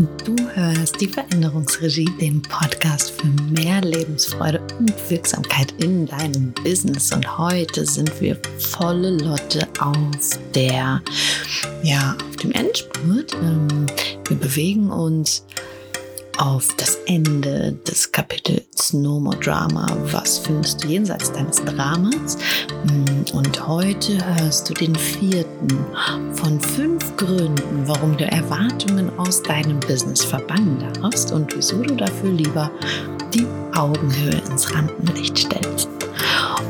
Du hörst die Veränderungsregie, den Podcast für mehr Lebensfreude und Wirksamkeit in deinem Business. Und heute sind wir volle Lotte auf der, ja, auf dem Endspurt. Ähm, wir bewegen uns auf das Ende des Kapitels No More Drama. Was findest du jenseits deines Dramas? Mm, und heute hörst du den vierten von fünf Gründen, warum du Erwartungen aus deinem Business verbannen darfst und wieso du dafür lieber die Augenhöhe ins Rampenlicht stellst.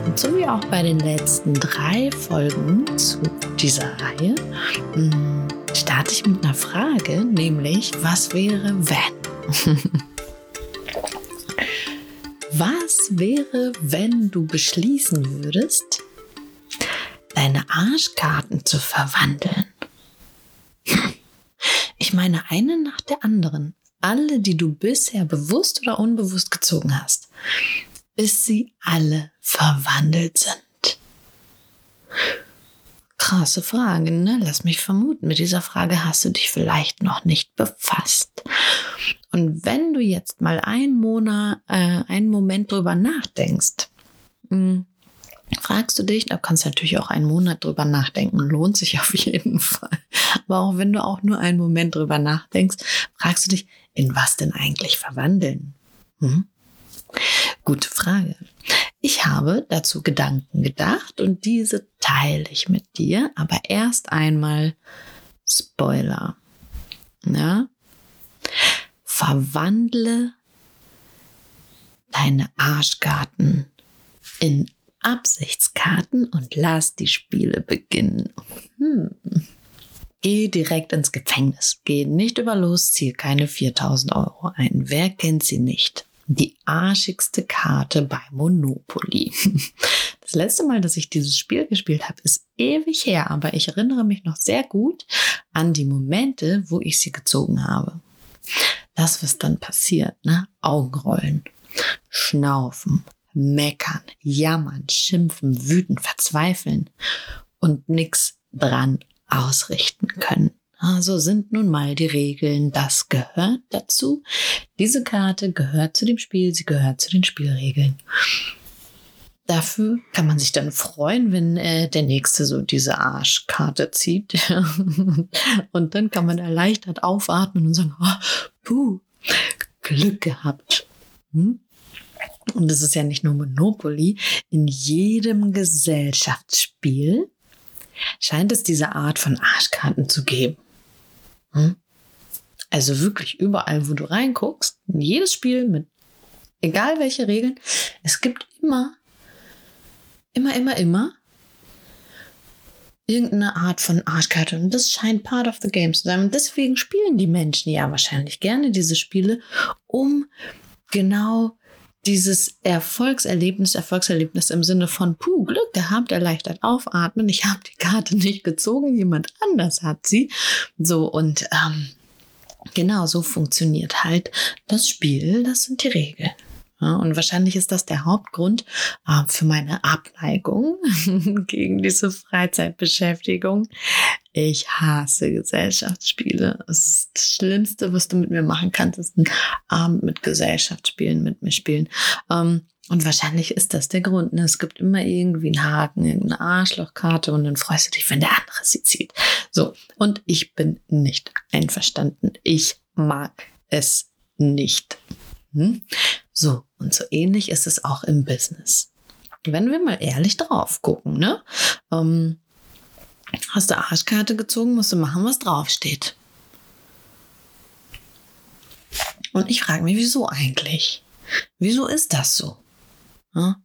Und so wie auch bei den letzten drei Folgen zu dieser Reihe, mm, starte ich mit einer Frage, nämlich was wäre, wenn? Was wäre, wenn du beschließen würdest, deine Arschkarten zu verwandeln? Ich meine eine nach der anderen. Alle, die du bisher bewusst oder unbewusst gezogen hast, bis sie alle verwandelt sind. Krasse Frage, ne? Lass mich vermuten, mit dieser Frage hast du dich vielleicht noch nicht befasst. Und wenn du jetzt mal einen Monat, äh, einen Moment drüber nachdenkst, mh, hm, fragst du dich, da kannst du natürlich auch einen Monat drüber nachdenken, lohnt sich auf jeden Fall. Aber auch wenn du auch nur einen Moment drüber nachdenkst, fragst du dich, in was denn eigentlich verwandeln? Hm? Gute Frage. Ich habe dazu Gedanken gedacht und diese teile ich mit dir, aber erst einmal Spoiler. Ja? verwandle deine Arschkarten in Absichtskarten und lass die Spiele beginnen. Hm. Geh direkt ins Gefängnis. Geh nicht über los, zieh keine 4000 Euro ein. Wer kennt sie nicht? Die arschigste Karte bei Monopoly. Das letzte Mal, dass ich dieses Spiel gespielt habe, ist ewig her, aber ich erinnere mich noch sehr gut an die Momente, wo ich sie gezogen habe das, was dann passiert, ne? Augenrollen, schnaufen, meckern, jammern, schimpfen, wüten, verzweifeln und nichts dran ausrichten können. So sind nun mal die Regeln. Das gehört dazu. Diese Karte gehört zu dem Spiel. Sie gehört zu den Spielregeln. Dafür kann man sich dann freuen, wenn äh, der Nächste so diese Arschkarte zieht. und dann kann man erleichtert aufatmen und sagen, oh, puh, Glück gehabt. Hm? Und es ist ja nicht nur Monopoly. In jedem Gesellschaftsspiel scheint es diese Art von Arschkarten zu geben. Hm? Also wirklich überall, wo du reinguckst, in jedes Spiel mit egal welche Regeln, es gibt immer immer, immer, immer irgendeine Art von Arschkarte. Und das scheint part of the game zu sein. Und deswegen spielen die Menschen ja wahrscheinlich gerne diese Spiele, um genau dieses Erfolgserlebnis, Erfolgserlebnis im Sinne von, puh, Glück gehabt, erleichtert aufatmen, ich habe die Karte nicht gezogen, jemand anders hat sie. So, und ähm, genau so funktioniert halt das Spiel, das sind die Regeln. Ja, und wahrscheinlich ist das der Hauptgrund äh, für meine Abneigung gegen diese Freizeitbeschäftigung. Ich hasse Gesellschaftsspiele. Es ist das Schlimmste, was du mit mir machen kannst, ist ein Abend mit Gesellschaftsspielen mit mir spielen. Ähm, und wahrscheinlich ist das der Grund. Ne? Es gibt immer irgendwie einen Haken, irgendeine Arschlochkarte und dann freust du dich, wenn der andere sie zieht. So. Und ich bin nicht einverstanden. Ich mag es nicht. Hm? So, und so ähnlich ist es auch im Business. Wenn wir mal ehrlich drauf gucken, ne? Ähm, hast du Arschkarte gezogen, musst du machen, was draufsteht. Und ich frage mich, wieso eigentlich? Wieso ist das so? Ja?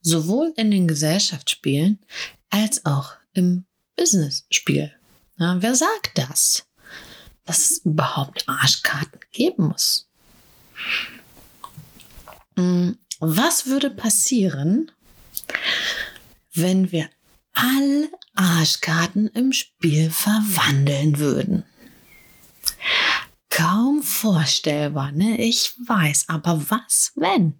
Sowohl in den Gesellschaftsspielen als auch im Business-Spiel. Ja, wer sagt das? Dass es überhaupt Arschkarten geben muss. Mm, was würde passieren, wenn wir alle Arschkarten im Spiel verwandeln würden? Kaum vorstellbar, ne? Ich weiß, aber was wenn?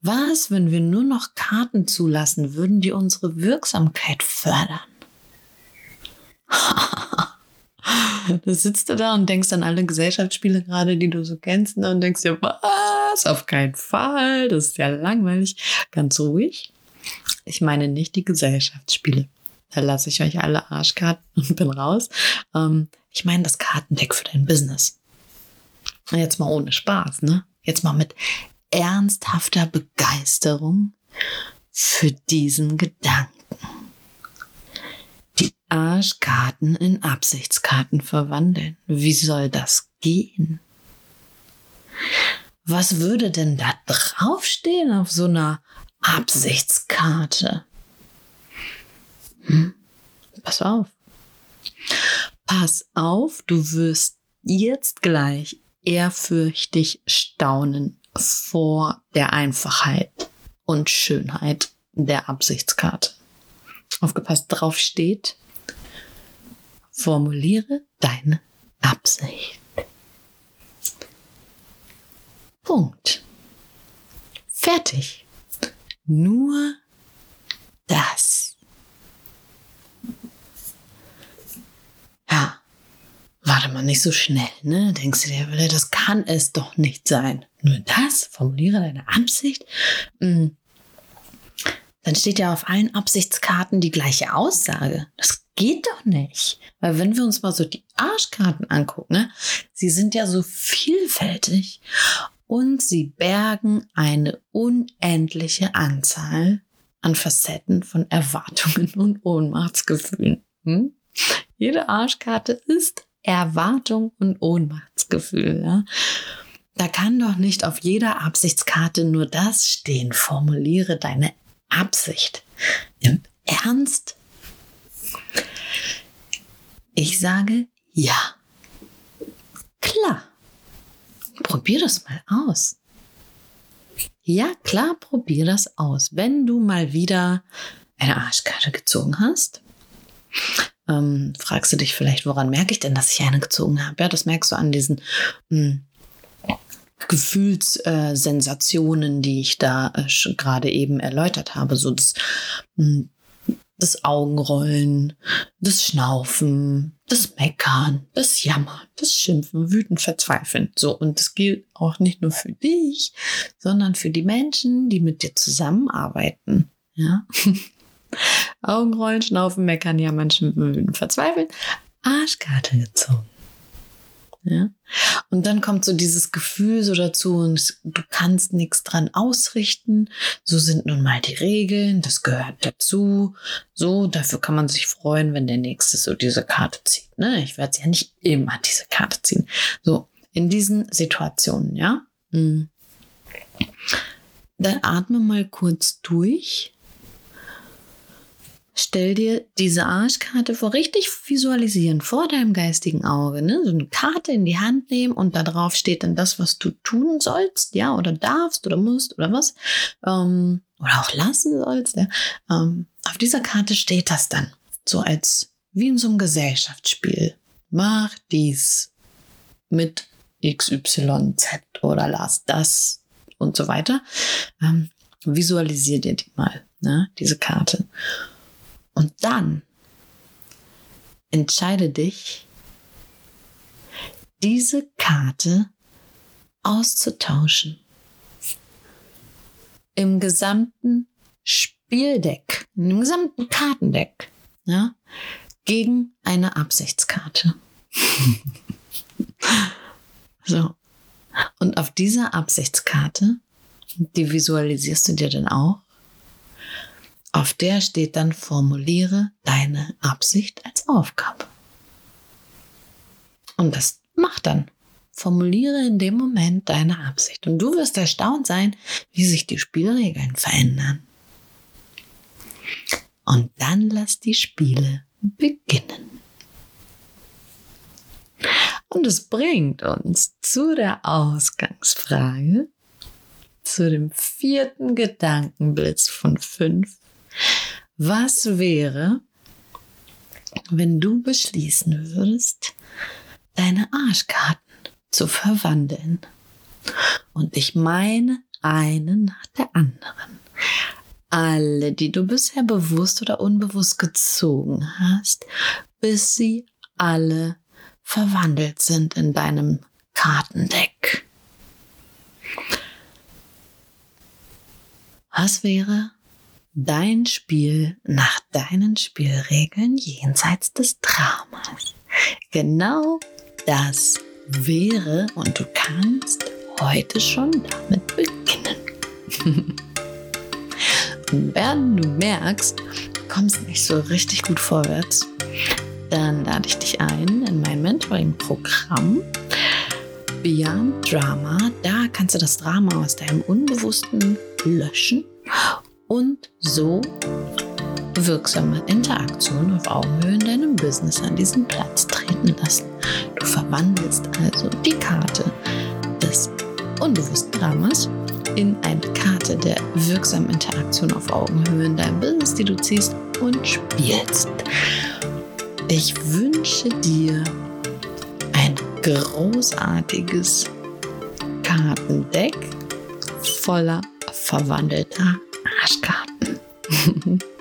Was, wenn wir nur noch Karten zulassen würden, die unsere Wirksamkeit fördern? da sitzt du da und denkst an alle Gesellschaftsspiele gerade, die du so kennst, ne, und denkst dir, was? Auf keinen Fall, das ist ja langweilig. Ganz ruhig. Ich meine nicht die Gesellschaftsspiele. Da lasse ich euch alle Arschkarten und bin raus. Ähm, ich meine das Kartendeck für dein Business. Jetzt mal ohne Spaß, ne? Jetzt mal mit ernsthafter Begeisterung für diesen Gedanken. Die Arschkarten in Absichtskarten verwandeln. Wie soll das gehen? Was würde denn da draufstehen auf so einer Absichtskarte? Hm? Pass auf. Pass auf, du wirst jetzt gleich ehrfürchtig staunen vor der Einfachheit und Schönheit der Absichtskarte. Aufgepasst, drauf steht, formuliere deine Absicht. Punkt. Fertig. Nur das. Warte mal, nicht so schnell, ne? Denkst du dir, das kann es doch nicht sein. Nur das? Formuliere deine Absicht? Hm. Dann steht ja auf allen Absichtskarten die gleiche Aussage. Das geht doch nicht. Weil wenn wir uns mal so die Arschkarten angucken, ne? Sie sind ja so vielfältig und sie bergen eine unendliche Anzahl an Facetten von Erwartungen und Ohnmachtsgefühlen. Hm? Jede Arschkarte ist Erwartung und Ohnmachtsgefühl. Ja? Da kann doch nicht auf jeder Absichtskarte nur das stehen. Formuliere deine Absicht. Im Ernst? Ich sage ja. Klar. Probier das mal aus. Ja, klar, probier das aus. Wenn du mal wieder eine Arschkarte gezogen hast, ähm, fragst du dich vielleicht, woran merke ich denn, dass ich eine gezogen habe? Ja, das merkst du an diesen mh, hm, Gefühlssensationen, äh, die ich da äh, gerade eben erläutert habe. So das, mh, hm, das Augenrollen, das Schnaufen, das Meckern, das Jammern, das Schimpfen, Wüten, Verzweifeln. So, und das gilt auch nicht nur für dich, sondern für die Menschen, die mit dir zusammenarbeiten. Ja. Augenrollen, Schnaufen, Meckern, ja, manchen verzweifeln. Arschkarte gezogen. Ja? Und dann kommt so dieses Gefühl so dazu und du kannst nichts dran ausrichten. So sind nun mal die Regeln, das gehört dazu. So, dafür kann man sich freuen, wenn der Nächste so diese Karte zieht. Ne? Ich werde ja nicht immer diese Karte ziehen. So, in diesen Situationen, ja. Hm. Dann atme mal kurz durch Stell dir diese Arschkarte vor, richtig visualisieren, vor deinem geistigen Auge. Ne? So eine Karte in die Hand nehmen und da drauf steht dann das, was du tun sollst, ja, oder darfst oder musst oder was. Ähm, oder auch lassen sollst. Ja? Ähm, auf dieser Karte steht das dann. So als wie in so einem Gesellschaftsspiel. Mach dies mit XYZ oder lass das und so weiter. Ähm, visualisier dir die mal, ne? diese Karte. Und dann entscheide dich, diese Karte auszutauschen. Im gesamten Spieldeck, im gesamten Kartendeck, ja, gegen eine Absichtskarte. so. Und auf dieser Absichtskarte, die visualisierst du dir dann auch, auf der steht dann, formuliere deine Absicht als Aufgabe. Und das macht dann. Formuliere in dem Moment deine Absicht. Und du wirst erstaunt sein, wie sich die Spielregeln verändern. Und dann lass die Spiele beginnen. Und es bringt uns zu der Ausgangsfrage, zu dem vierten Gedankenblitz von fünf, was wäre, wenn du beschließen würdest, deine Arschkarten zu verwandeln? Und ich meine einen nach der anderen. Alle, die du bisher bewusst oder unbewusst gezogen hast, bis sie alle verwandelt sind in deinem Kartendeck. Was wäre dein Spiel nach deinen Spielregeln jenseits des Dramas? Genau das wäre und du kannst heute schon damit beginnen. und wenn du merkst, du kommst nicht so richtig gut vorwärts, dann lade ich dich ein in mein Mentoring-Programm Beyond Drama. Da kannst du das Drama aus deinem Unbewussten löschen und so wirksame Interaktion auf Augenhöhe in deinem Business an diesen Platz treten lassen. Du verwandelst also die Karte des unbewussten Dramas in eine Karte der wirksamen Interaktion auf Augenhöhe in deinem Business, die du ziehst und spielst. Ich wünsche dir ein großartiges Kartendeck voller verwandelter Arschkarten.